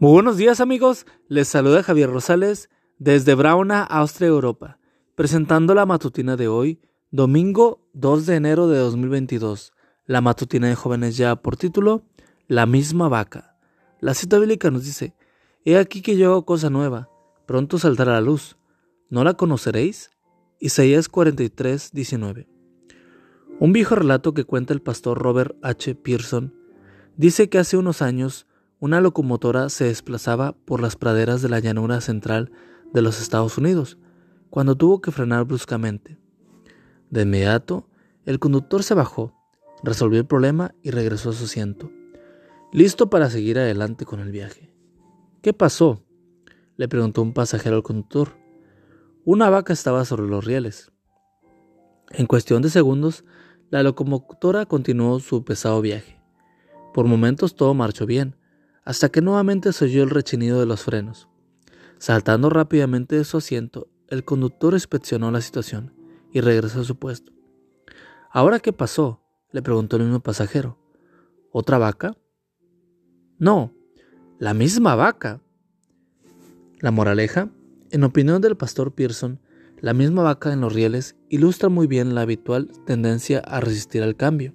Muy buenos días amigos, les saluda Javier Rosales desde Brauna, Austria, Europa, presentando la matutina de hoy, domingo 2 de enero de 2022. La matutina de jóvenes ya por título, La misma vaca. La cita bíblica nos dice, He aquí que yo hago cosa nueva, pronto saldrá la luz. ¿No la conoceréis? Isaías 43, 19. Un viejo relato que cuenta el pastor Robert H. Pearson dice que hace unos años una locomotora se desplazaba por las praderas de la llanura central de los Estados Unidos, cuando tuvo que frenar bruscamente. De inmediato, el conductor se bajó, resolvió el problema y regresó a su asiento, listo para seguir adelante con el viaje. ¿Qué pasó? le preguntó un pasajero al conductor. Una vaca estaba sobre los rieles. En cuestión de segundos, la locomotora continuó su pesado viaje. Por momentos todo marchó bien, hasta que nuevamente se oyó el rechinido de los frenos. Saltando rápidamente de su asiento, el conductor inspeccionó la situación y regresó a su puesto. ¿Ahora qué pasó? le preguntó el mismo pasajero. ¿Otra vaca? No, la misma vaca. La moraleja, en opinión del pastor Pearson, la misma vaca en los rieles ilustra muy bien la habitual tendencia a resistir al cambio.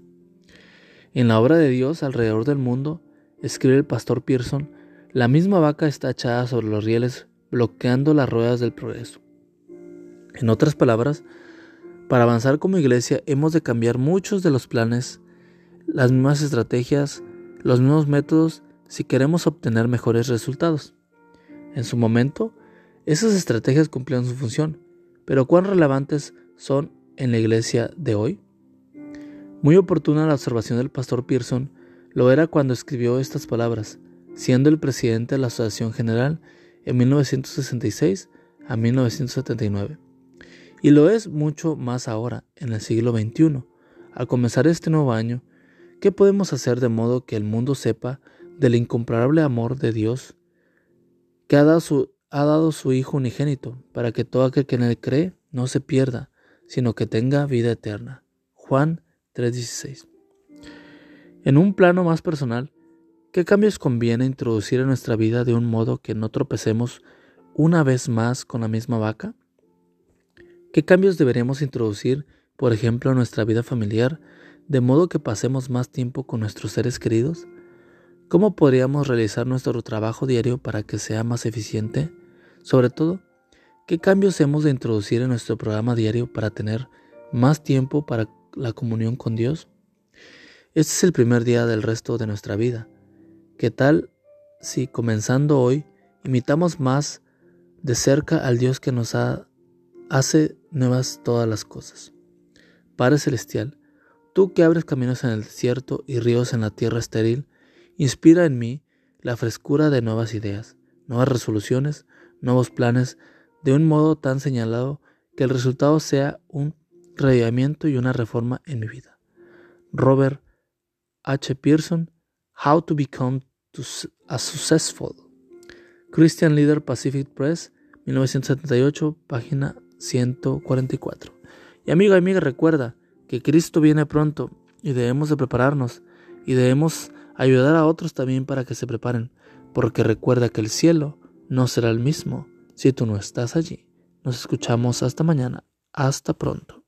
En la obra de Dios alrededor del mundo, escribe el pastor Pearson, la misma vaca está echada sobre los rieles bloqueando las ruedas del progreso. En otras palabras, para avanzar como iglesia hemos de cambiar muchos de los planes, las mismas estrategias, los mismos métodos si queremos obtener mejores resultados. En su momento, esas estrategias cumplieron su función, pero ¿cuán relevantes son en la iglesia de hoy? Muy oportuna la observación del pastor Pearson lo era cuando escribió estas palabras, siendo el presidente de la Asociación General en 1966 a 1979. Y lo es mucho más ahora, en el siglo XXI. Al comenzar este nuevo año, ¿qué podemos hacer de modo que el mundo sepa del incomparable amor de Dios que ha dado su, ha dado su Hijo unigénito, para que todo aquel que en él cree no se pierda, sino que tenga vida eterna? Juan 3:16 en un plano más personal, ¿qué cambios conviene introducir en nuestra vida de un modo que no tropecemos una vez más con la misma vaca? ¿Qué cambios deberemos introducir, por ejemplo, en nuestra vida familiar, de modo que pasemos más tiempo con nuestros seres queridos? ¿Cómo podríamos realizar nuestro trabajo diario para que sea más eficiente? Sobre todo, ¿qué cambios hemos de introducir en nuestro programa diario para tener más tiempo para la comunión con Dios? Este es el primer día del resto de nuestra vida. ¿Qué tal si comenzando hoy imitamos más de cerca al Dios que nos hace nuevas todas las cosas? Padre Celestial, tú que abres caminos en el desierto y ríos en la tierra estéril, inspira en mí la frescura de nuevas ideas, nuevas resoluciones, nuevos planes, de un modo tan señalado que el resultado sea un rediamiento y una reforma en mi vida. Robert H. Pearson, How to Become a Successful. Christian Leader Pacific Press, 1978, página 144. Y amigo y amiga, recuerda que Cristo viene pronto y debemos de prepararnos y debemos ayudar a otros también para que se preparen, porque recuerda que el cielo no será el mismo si tú no estás allí. Nos escuchamos hasta mañana. Hasta pronto.